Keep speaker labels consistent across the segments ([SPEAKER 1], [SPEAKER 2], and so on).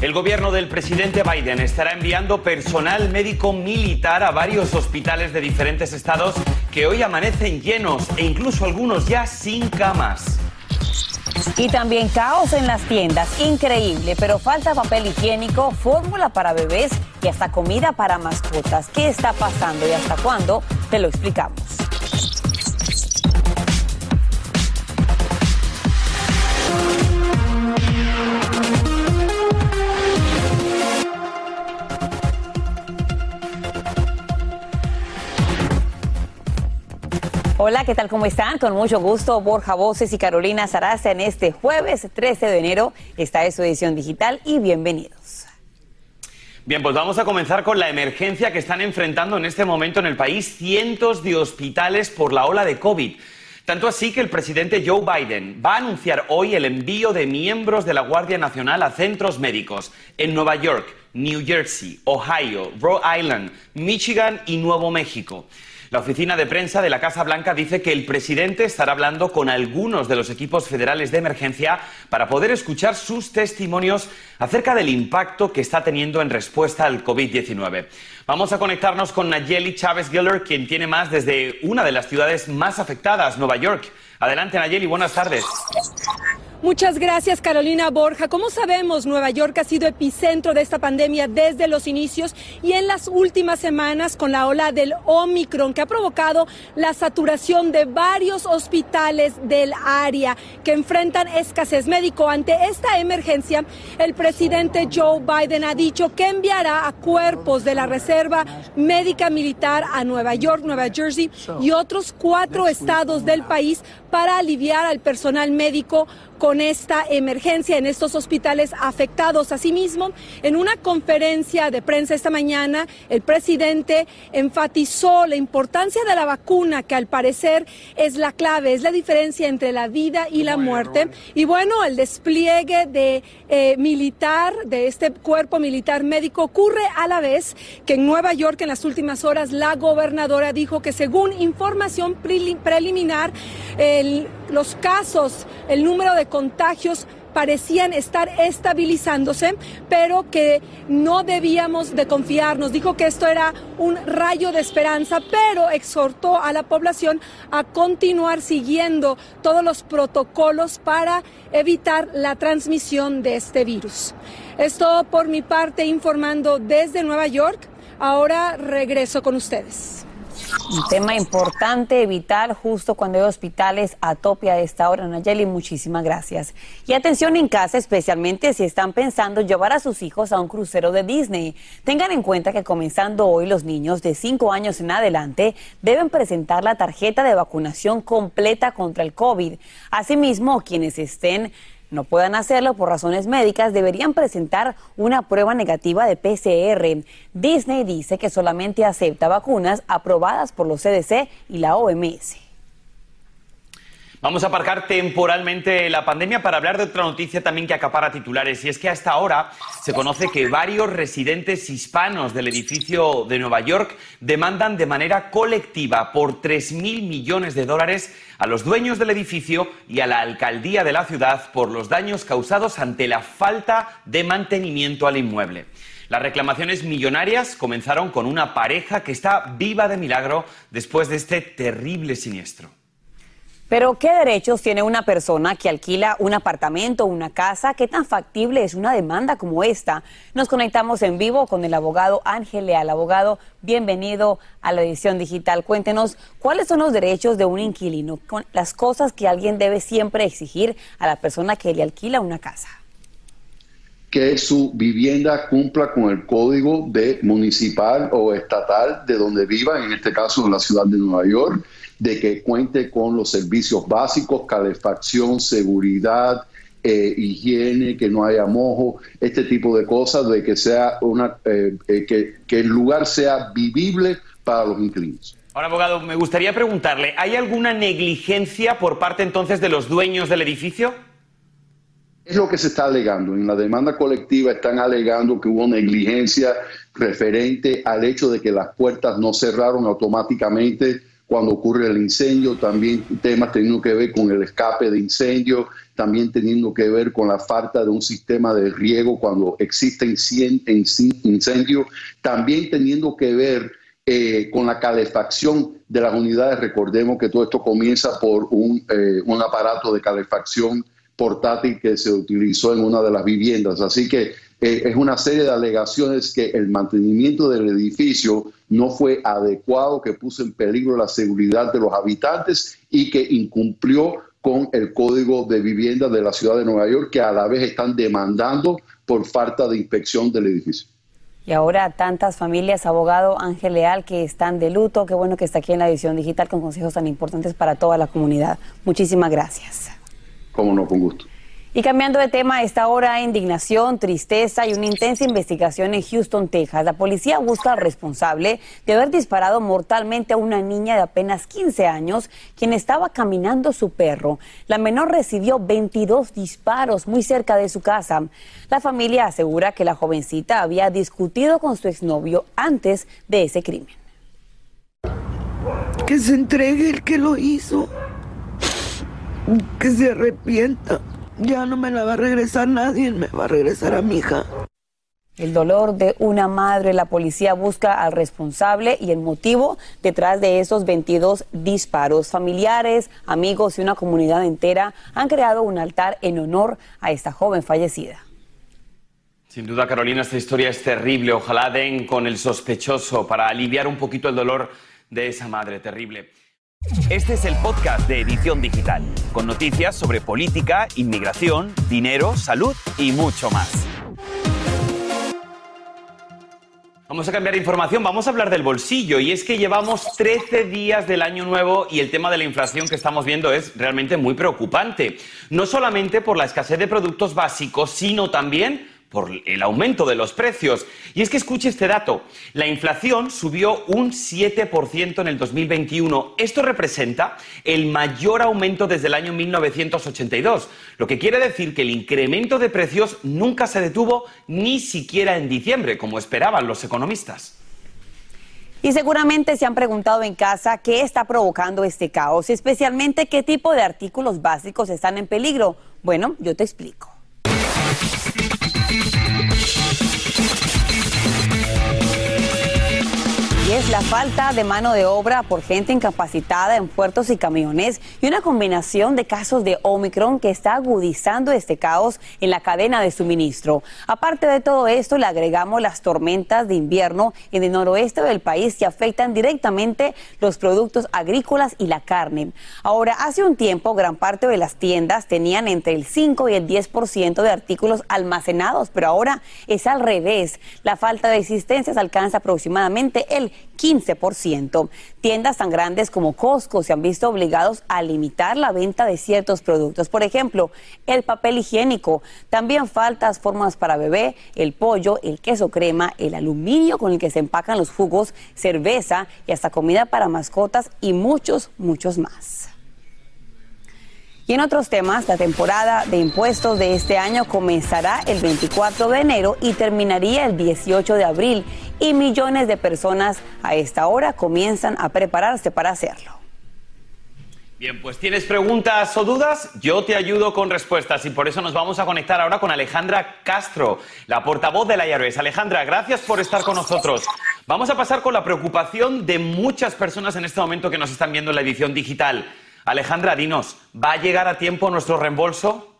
[SPEAKER 1] El gobierno del presidente Biden estará enviando personal médico militar a varios hospitales de diferentes estados que hoy amanecen llenos e incluso algunos ya sin camas.
[SPEAKER 2] Y también caos en las tiendas, increíble, pero falta papel higiénico, fórmula para bebés y hasta comida para mascotas. ¿Qué está pasando y hasta cuándo? Te lo explicamos. Hola, ¿qué tal? ¿Cómo están? Con mucho gusto, Borja Voces y Carolina Sarasa en este jueves 13 de enero. Esta es su edición digital y bienvenidos.
[SPEAKER 1] Bien, pues vamos a comenzar con la emergencia que están enfrentando en este momento en el país cientos de hospitales por la ola de COVID. Tanto así que el presidente Joe Biden va a anunciar hoy el envío de miembros de la Guardia Nacional a centros médicos en Nueva York, New Jersey, Ohio, Rhode Island, Michigan y Nuevo México. La oficina de prensa de la Casa Blanca dice que el presidente estará hablando con algunos de los equipos federales de emergencia para poder escuchar sus testimonios acerca del impacto que está teniendo en respuesta al COVID-19. Vamos a conectarnos con Nayeli Chávez Giller, quien tiene más desde una de las ciudades más afectadas, Nueva York. Adelante, Nayeli, buenas tardes.
[SPEAKER 3] Muchas gracias, Carolina Borja. Como sabemos, Nueva York ha sido epicentro de esta pandemia desde los inicios y en las últimas semanas con la ola del Omicron que ha provocado la saturación de varios hospitales del área que enfrentan escasez médico. Ante esta emergencia, el presidente Joe Biden ha dicho que enviará a cuerpos de la Reserva Médica Militar a Nueva York, Nueva Jersey y otros cuatro estados del país para aliviar al personal médico con esta emergencia en estos hospitales afectados. Asimismo, en una conferencia de prensa esta mañana, el presidente enfatizó la importancia de la vacuna, que al parecer es la clave, es la diferencia entre la vida y la muerte. Y bueno, el despliegue de eh, militar, de este cuerpo militar médico, ocurre a la vez que en Nueva York en las últimas horas la gobernadora dijo que según información preliminar, los casos, el número de contagios parecían estar estabilizándose, pero que no debíamos de confiarnos. Dijo que esto era un rayo de esperanza, pero exhortó a la población a continuar siguiendo todos los protocolos para evitar la transmisión de este virus. Esto por mi parte informando desde Nueva York. Ahora regreso con ustedes.
[SPEAKER 2] Un tema importante, vital, justo cuando hay hospitales a tope a esta hora. Nayeli, muchísimas gracias. Y atención en casa, especialmente si están pensando llevar a sus hijos a un crucero de Disney. Tengan en cuenta que comenzando hoy los niños de 5 años en adelante deben presentar la tarjeta de vacunación completa contra el COVID. Asimismo, quienes estén no puedan hacerlo por razones médicas, deberían presentar una prueba negativa de PCR. Disney dice que solamente acepta vacunas aprobadas por los CDC y la OMS.
[SPEAKER 1] Vamos a aparcar temporalmente la pandemia para hablar de otra noticia también que acapara titulares. Y es que hasta ahora se conoce que varios residentes hispanos del edificio de Nueva York demandan de manera colectiva por 3.000 millones de dólares a los dueños del edificio y a la alcaldía de la ciudad por los daños causados ante la falta de mantenimiento al inmueble. Las reclamaciones millonarias comenzaron con una pareja que está viva de milagro después de este terrible siniestro.
[SPEAKER 2] Pero, ¿qué derechos tiene una persona que alquila un apartamento o una casa? ¿Qué tan factible es una demanda como esta? Nos conectamos en vivo con el abogado Ángel Leal. Abogado, bienvenido a la edición digital. Cuéntenos cuáles son los derechos de un inquilino, las cosas que alguien debe siempre exigir a la persona que le alquila una casa
[SPEAKER 4] que su vivienda cumpla con el código de municipal o estatal de donde viva, en este caso en la ciudad de Nueva York, de que cuente con los servicios básicos, calefacción, seguridad, eh, higiene, que no haya mojo, este tipo de cosas, de que sea una eh, eh, que, que, el lugar sea vivible para los inquilinos.
[SPEAKER 1] Ahora, abogado, me gustaría preguntarle, ¿hay alguna negligencia por parte entonces de los dueños del edificio?
[SPEAKER 4] Es lo que se está alegando. En la demanda colectiva están alegando que hubo negligencia referente al hecho de que las puertas no cerraron automáticamente cuando ocurre el incendio, también temas teniendo que ver con el escape de incendio, también teniendo que ver con la falta de un sistema de riego cuando existe incendio, también teniendo que ver eh, con la calefacción de las unidades. Recordemos que todo esto comienza por un, eh, un aparato de calefacción portátil que se utilizó en una de las viviendas. Así que eh, es una serie de alegaciones que el mantenimiento del edificio no fue adecuado, que puso en peligro la seguridad de los habitantes y que incumplió con el código de vivienda de la ciudad de Nueva York, que a la vez están demandando por falta de inspección del edificio.
[SPEAKER 2] Y ahora tantas familias, abogado Ángel Leal, que están de luto. Qué bueno que está aquí en la edición digital con consejos tan importantes para toda la comunidad. Muchísimas gracias.
[SPEAKER 4] Cómo no, con gusto.
[SPEAKER 2] Y cambiando de tema, esta hora indignación, tristeza y una intensa investigación en Houston, Texas. La policía busca al responsable de haber disparado mortalmente a una niña de apenas 15 años, quien estaba caminando su perro. La menor recibió 22 disparos muy cerca de su casa. La familia asegura que la jovencita había discutido con su exnovio antes de ese crimen.
[SPEAKER 5] Que se entregue el que lo hizo que se arrepienta. Ya no me la va a regresar nadie, me va a regresar a mi hija.
[SPEAKER 2] El dolor de una madre, la policía busca al responsable y el motivo detrás de esos 22 disparos. Familiares, amigos y una comunidad entera han creado un altar en honor a esta joven fallecida.
[SPEAKER 1] Sin duda, Carolina, esta historia es terrible. Ojalá den con el sospechoso para aliviar un poquito el dolor de esa madre terrible.
[SPEAKER 6] Este es el podcast de Edición Digital, con noticias sobre política, inmigración, dinero, salud y mucho más.
[SPEAKER 1] Vamos a cambiar de información, vamos a hablar del bolsillo y es que llevamos 13 días del año nuevo y el tema de la inflación que estamos viendo es realmente muy preocupante. No solamente por la escasez de productos básicos, sino también por el aumento de los precios. Y es que escuche este dato, la inflación subió un 7% en el 2021. Esto representa el mayor aumento desde el año 1982, lo que quiere decir que el incremento de precios nunca se detuvo ni siquiera en diciembre, como esperaban los economistas.
[SPEAKER 2] Y seguramente se han preguntado en casa qué está provocando este caos, especialmente qué tipo de artículos básicos están en peligro. Bueno, yo te explico. Thank you. Y es la falta de mano de obra por gente incapacitada en puertos y camiones y una combinación de casos de Omicron que está agudizando este caos en la cadena de suministro. Aparte de todo esto, le agregamos las tormentas de invierno en el noroeste del país que afectan directamente los productos agrícolas y la carne. Ahora, hace un tiempo, gran parte de las tiendas tenían entre el 5 y el 10% de artículos almacenados, pero ahora es al revés. La falta de existencias alcanza aproximadamente el 15%. Tiendas tan grandes como Costco se han visto obligados a limitar la venta de ciertos productos. Por ejemplo, el papel higiénico. También faltas formas para bebé, el pollo, el queso crema, el aluminio con el que se empacan los jugos, cerveza y hasta comida para mascotas y muchos, muchos más. Y en otros temas, la temporada de impuestos de este año comenzará el 24 de enero y terminaría el 18 de abril. Y millones de personas a esta hora comienzan a prepararse para hacerlo.
[SPEAKER 1] Bien, pues tienes preguntas o dudas, yo te ayudo con respuestas y por eso nos vamos a conectar ahora con Alejandra Castro, la portavoz de la IRS. Alejandra, gracias por estar con nosotros. Vamos a pasar con la preocupación de muchas personas en este momento que nos están viendo en la edición digital. Alejandra, dinos, ¿va a llegar a tiempo nuestro reembolso?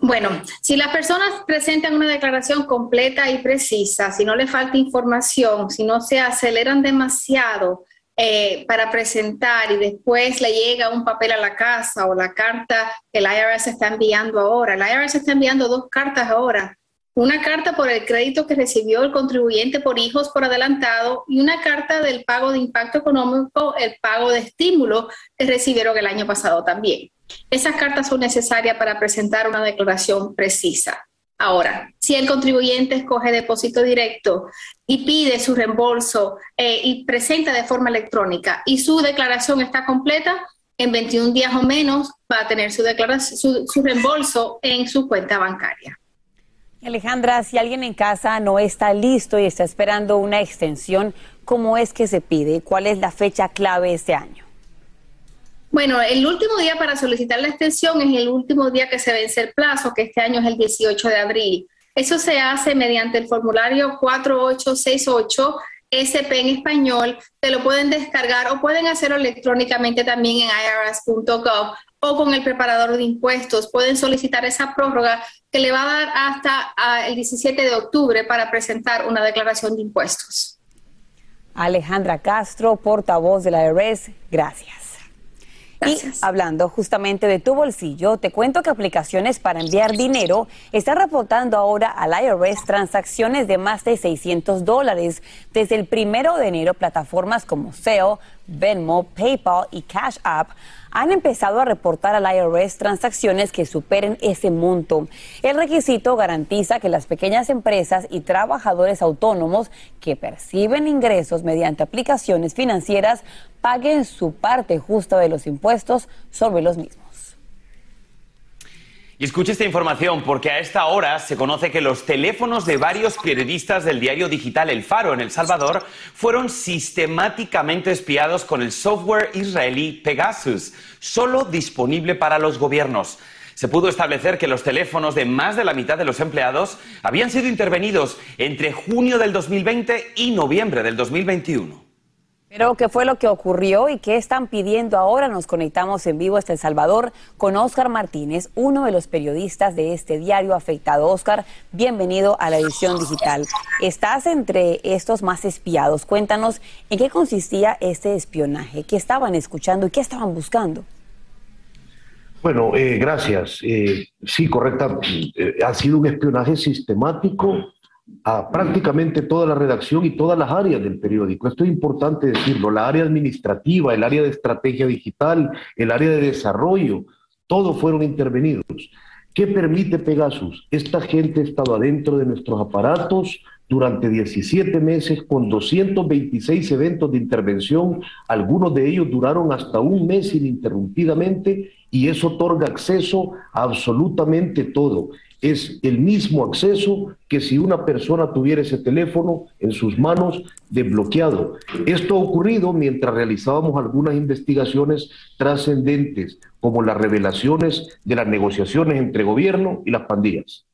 [SPEAKER 7] Bueno, si las personas presentan una declaración completa y precisa, si no le falta información, si no se aceleran demasiado eh, para presentar y después le llega un papel a la casa o la carta que el IRS está enviando ahora, el IRS está enviando dos cartas ahora una carta por el crédito que recibió el contribuyente por hijos por adelantado y una carta del pago de impacto económico, el pago de estímulo que recibieron el año pasado también. Esas cartas son necesarias para presentar una declaración precisa. Ahora, si el contribuyente escoge depósito directo y pide su reembolso eh, y presenta de forma electrónica y su declaración está completa, en 21 días o menos va a tener su, declaración, su reembolso en su cuenta bancaria.
[SPEAKER 2] Alejandra, si alguien en casa no está listo y está esperando una extensión, ¿cómo es que se pide? ¿Cuál es la fecha clave este año?
[SPEAKER 7] Bueno, el último día para solicitar la extensión es el último día que se vence el plazo, que este año es el 18 de abril. Eso se hace mediante el formulario 4868 SP en español. Te lo pueden descargar o pueden hacerlo electrónicamente también en irs.gov o con el preparador de impuestos. Pueden solicitar esa prórroga que le va a dar hasta ah, el 17 de octubre para presentar una declaración de impuestos.
[SPEAKER 2] Alejandra Castro, portavoz de la IRS, gracias. Y hablando justamente de tu bolsillo, te cuento que aplicaciones para enviar dinero están reportando ahora al IRS transacciones de más de 600 dólares. Desde el primero de enero, plataformas como SEO, Venmo, PayPal y Cash App han empezado a reportar al IRS transacciones que superen ese monto. El requisito garantiza que las pequeñas empresas y trabajadores autónomos que perciben ingresos mediante aplicaciones financieras paguen su parte justa de los impuestos sobre los mismos.
[SPEAKER 1] Y escuche esta información porque a esta hora se conoce que los teléfonos de varios periodistas del diario digital El Faro en El Salvador fueron sistemáticamente espiados con el software israelí Pegasus, solo disponible para los gobiernos. Se pudo establecer que los teléfonos de más de la mitad de los empleados habían sido intervenidos entre junio del 2020 y noviembre del 2021.
[SPEAKER 2] Pero, ¿qué fue lo que ocurrió y qué están pidiendo ahora? Nos conectamos en vivo hasta El Salvador con Oscar Martínez, uno de los periodistas de este diario afectado. Oscar, bienvenido a la edición digital. Estás entre estos más espiados. Cuéntanos en qué consistía este espionaje, qué estaban escuchando y qué estaban buscando.
[SPEAKER 8] Bueno, eh, gracias. Eh, sí, correcta. Eh, ha sido un espionaje sistemático a prácticamente toda la redacción y todas las áreas del periódico. Esto es importante decirlo, la área administrativa, el área de estrategia digital, el área de desarrollo, todos fueron intervenidos. ¿Qué permite Pegasus? Esta gente ha estado adentro de nuestros aparatos durante 17 meses con 226 eventos de intervención, algunos de ellos duraron hasta un mes ininterrumpidamente y eso otorga acceso a absolutamente todo es el mismo acceso que si una persona tuviera ese teléfono en sus manos desbloqueado. Esto ha ocurrido mientras realizábamos algunas investigaciones trascendentes, como las revelaciones de las negociaciones entre gobierno y las pandillas.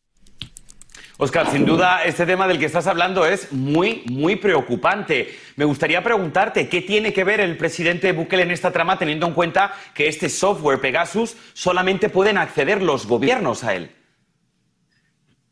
[SPEAKER 1] Oscar, sin duda este tema del que estás hablando es muy, muy preocupante. Me gustaría preguntarte qué tiene que ver el presidente Bukele en esta trama, teniendo en cuenta que este software Pegasus solamente pueden acceder los gobiernos a él.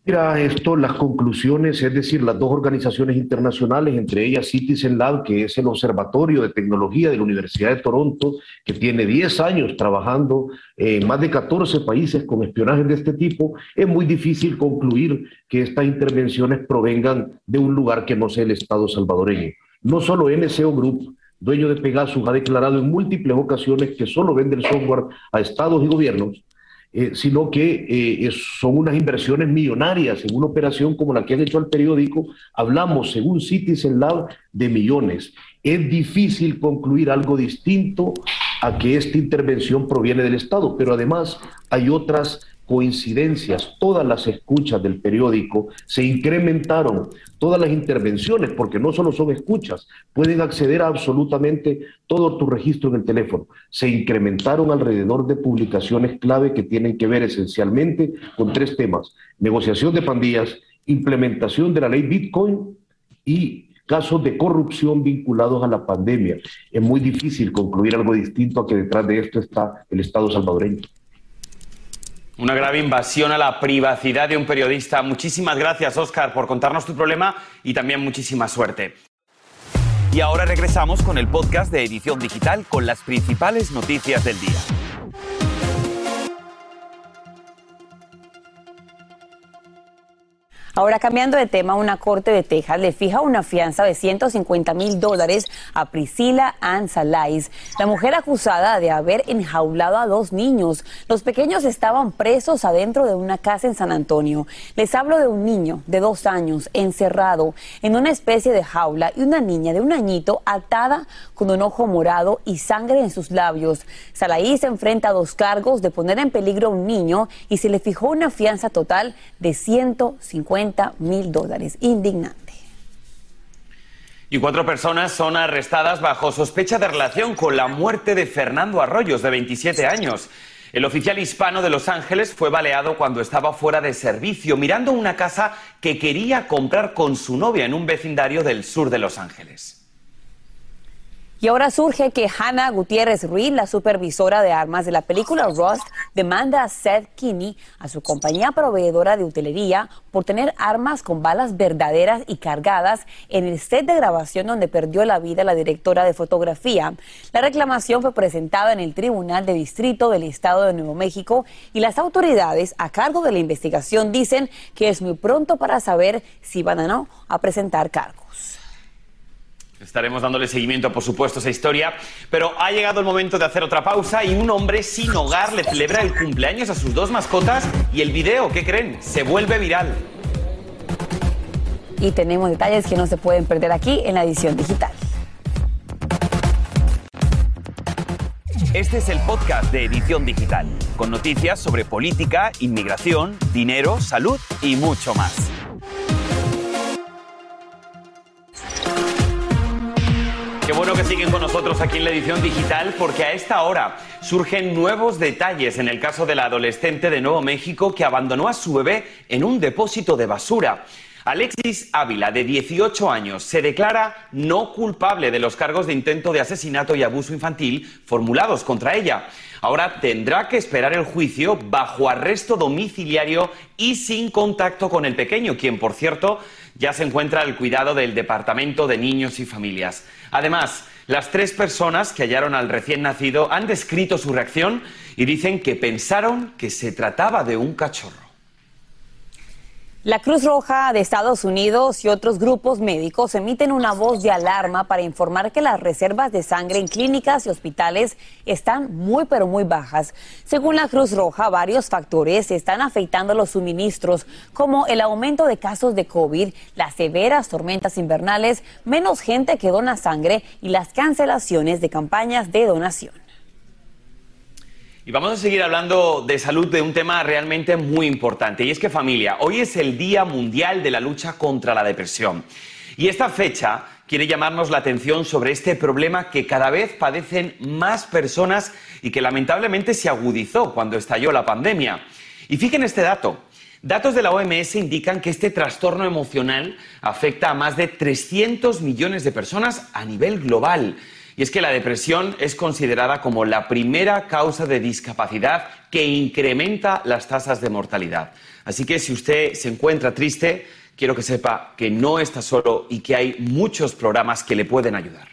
[SPEAKER 8] Mira esto, las conclusiones, es decir, las dos organizaciones internacionales, entre ellas Citizen Lab, que es el observatorio de tecnología de la Universidad de Toronto, que tiene 10 años trabajando en más de 14 países con espionaje de este tipo, es muy difícil concluir que estas intervenciones provengan de un lugar que no sea el Estado salvadoreño. No solo NCO Group, dueño de Pegasus, ha declarado en múltiples ocasiones que solo vende el software a estados y gobiernos, eh, sino que eh, son unas inversiones millonarias en una operación como la que han hecho al periódico. Hablamos, según Citizen Lab, de millones. Es difícil concluir algo distinto a que esta intervención proviene del Estado, pero además hay otras coincidencias, todas las escuchas del periódico se incrementaron, todas las intervenciones, porque no solo son escuchas, pueden acceder a absolutamente todo tu registro en el teléfono. Se incrementaron alrededor de publicaciones clave que tienen que ver esencialmente con tres temas, negociación de pandillas, implementación de la ley Bitcoin y casos de corrupción vinculados a la pandemia. Es muy difícil concluir algo distinto a que detrás de esto está el Estado salvadoreño.
[SPEAKER 1] Una grave invasión a la privacidad de un periodista. Muchísimas gracias, Oscar, por contarnos tu problema y también muchísima suerte.
[SPEAKER 6] Y ahora regresamos con el podcast de Edición Digital con las principales noticias del día.
[SPEAKER 2] Ahora, cambiando de tema, una corte de Texas le fija una fianza de 150 mil dólares a Priscila Ann Salais, la mujer acusada de haber enjaulado a dos niños. Los pequeños estaban presos adentro de una casa en San Antonio. Les hablo de un niño de dos años encerrado en una especie de jaula y una niña de un añito atada con un ojo morado y sangre en sus labios. Salais enfrenta a dos cargos de poner en peligro a un niño y se le fijó una fianza total de 150 mil dólares. Indignante.
[SPEAKER 1] Y cuatro personas son arrestadas bajo sospecha de relación con la muerte de Fernando Arroyos, de 27 años. El oficial hispano de Los Ángeles fue baleado cuando estaba fuera de servicio, mirando una casa que quería comprar con su novia en un vecindario del sur de Los Ángeles.
[SPEAKER 2] Y ahora surge que Hannah Gutiérrez Ruiz, la supervisora de armas de la película Rust, demanda a Seth Kinney, a su compañía proveedora de utilería, por tener armas con balas verdaderas y cargadas en el set de grabación donde perdió la vida la directora de fotografía. La reclamación fue presentada en el Tribunal de Distrito del Estado de Nuevo México y las autoridades a cargo de la investigación dicen que es muy pronto para saber si van o no a presentar cargos.
[SPEAKER 1] Estaremos dándole seguimiento, por supuesto, a esa historia, pero ha llegado el momento de hacer otra pausa y un hombre sin hogar le celebra el cumpleaños a sus dos mascotas y el video, ¿qué creen? Se vuelve viral.
[SPEAKER 2] Y tenemos detalles que no se pueden perder aquí en la edición digital.
[SPEAKER 6] Este es el podcast de Edición Digital, con noticias sobre política, inmigración, dinero, salud y mucho más.
[SPEAKER 1] Siguen con nosotros aquí en la edición digital porque a esta hora surgen nuevos detalles en el caso de la adolescente de Nuevo México que abandonó a su bebé en un depósito de basura. Alexis Ávila, de 18 años, se declara no culpable de los cargos de intento de asesinato y abuso infantil formulados contra ella. Ahora tendrá que esperar el juicio bajo arresto domiciliario y sin contacto con el pequeño, quien, por cierto, ya se encuentra al cuidado del Departamento de Niños y Familias. Además, las tres personas que hallaron al recién nacido han descrito su reacción y dicen que pensaron que se trataba de un cachorro.
[SPEAKER 2] La Cruz Roja de Estados Unidos y otros grupos médicos emiten una voz de alarma para informar que las reservas de sangre en clínicas y hospitales están muy pero muy bajas. Según la Cruz Roja, varios factores están afectando los suministros, como el aumento de casos de COVID, las severas tormentas invernales, menos gente que dona sangre y las cancelaciones de campañas de donación.
[SPEAKER 1] Y vamos a seguir hablando de salud de un tema realmente muy importante. Y es que familia, hoy es el Día Mundial de la Lucha contra la Depresión. Y esta fecha quiere llamarnos la atención sobre este problema que cada vez padecen más personas y que lamentablemente se agudizó cuando estalló la pandemia. Y fíjense este dato. Datos de la OMS indican que este trastorno emocional afecta a más de 300 millones de personas a nivel global. Y es que la depresión es considerada como la primera causa de discapacidad que incrementa las tasas de mortalidad. Así que si usted se encuentra triste, quiero que sepa que no está solo y que hay muchos programas que le pueden ayudar.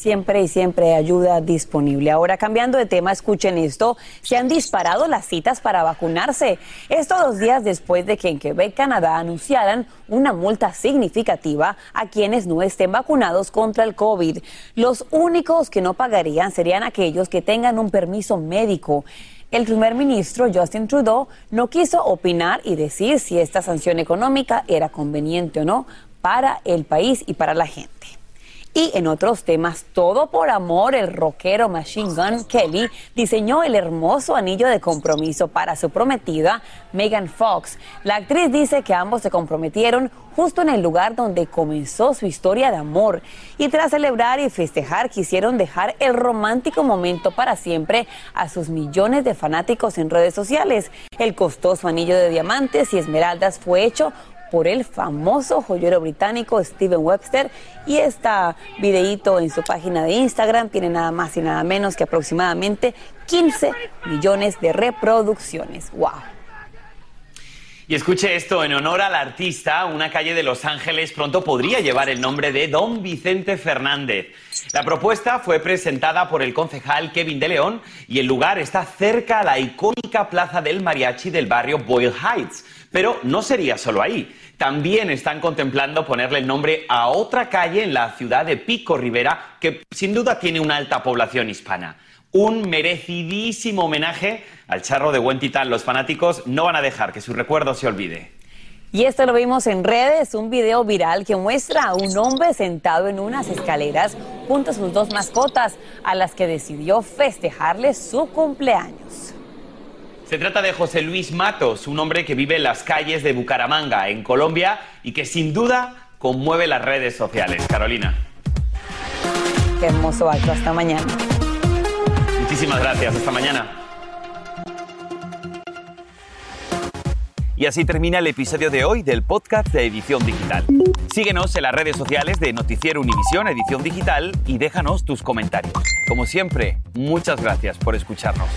[SPEAKER 2] Siempre y siempre ayuda disponible. Ahora, cambiando de tema, escuchen esto. Se han disparado las citas para vacunarse. Esto dos días después de que en Quebec, Canadá, anunciaran una multa significativa a quienes no estén vacunados contra el COVID. Los únicos que no pagarían serían aquellos que tengan un permiso médico. El primer ministro Justin Trudeau no quiso opinar y decir si esta sanción económica era conveniente o no para el país y para la gente. Y en otros temas, todo por amor, el rockero Machine Gun Kelly diseñó el hermoso anillo de compromiso para su prometida Megan Fox. La actriz dice que ambos se comprometieron justo en el lugar donde comenzó su historia de amor. Y tras celebrar y festejar, quisieron dejar el romántico momento para siempre a sus millones de fanáticos en redes sociales. El costoso anillo de diamantes y esmeraldas fue hecho por el famoso joyero británico Steven Webster y este videíto en su página de Instagram tiene nada más y nada menos que aproximadamente 15 millones de reproducciones. ¡Wow!
[SPEAKER 1] Y escuche esto, en honor al artista, una calle de Los Ángeles pronto podría llevar el nombre de Don Vicente Fernández. La propuesta fue presentada por el concejal Kevin de León y el lugar está cerca a la icónica plaza del mariachi del barrio Boyle Heights. Pero no sería solo ahí. También están contemplando ponerle el nombre a otra calle en la ciudad de Pico Rivera, que sin duda tiene una alta población hispana. Un merecidísimo homenaje al charro de buen titán. Los fanáticos no van a dejar que su recuerdo se olvide.
[SPEAKER 2] Y esto lo vimos en redes, un video viral que muestra a un hombre sentado en unas escaleras junto a sus dos mascotas, a las que decidió festejarle su cumpleaños.
[SPEAKER 1] Se trata de José Luis Matos, un hombre que vive en las calles de Bucaramanga, en Colombia, y que sin duda conmueve las redes sociales. Carolina.
[SPEAKER 2] Qué hermoso acto, hasta mañana.
[SPEAKER 1] Muchísimas gracias, hasta mañana.
[SPEAKER 6] Y así termina el episodio de hoy del podcast de Edición Digital. Síguenos en las redes sociales de Noticiero Univisión Edición Digital y déjanos tus comentarios. Como siempre, muchas gracias por escucharnos.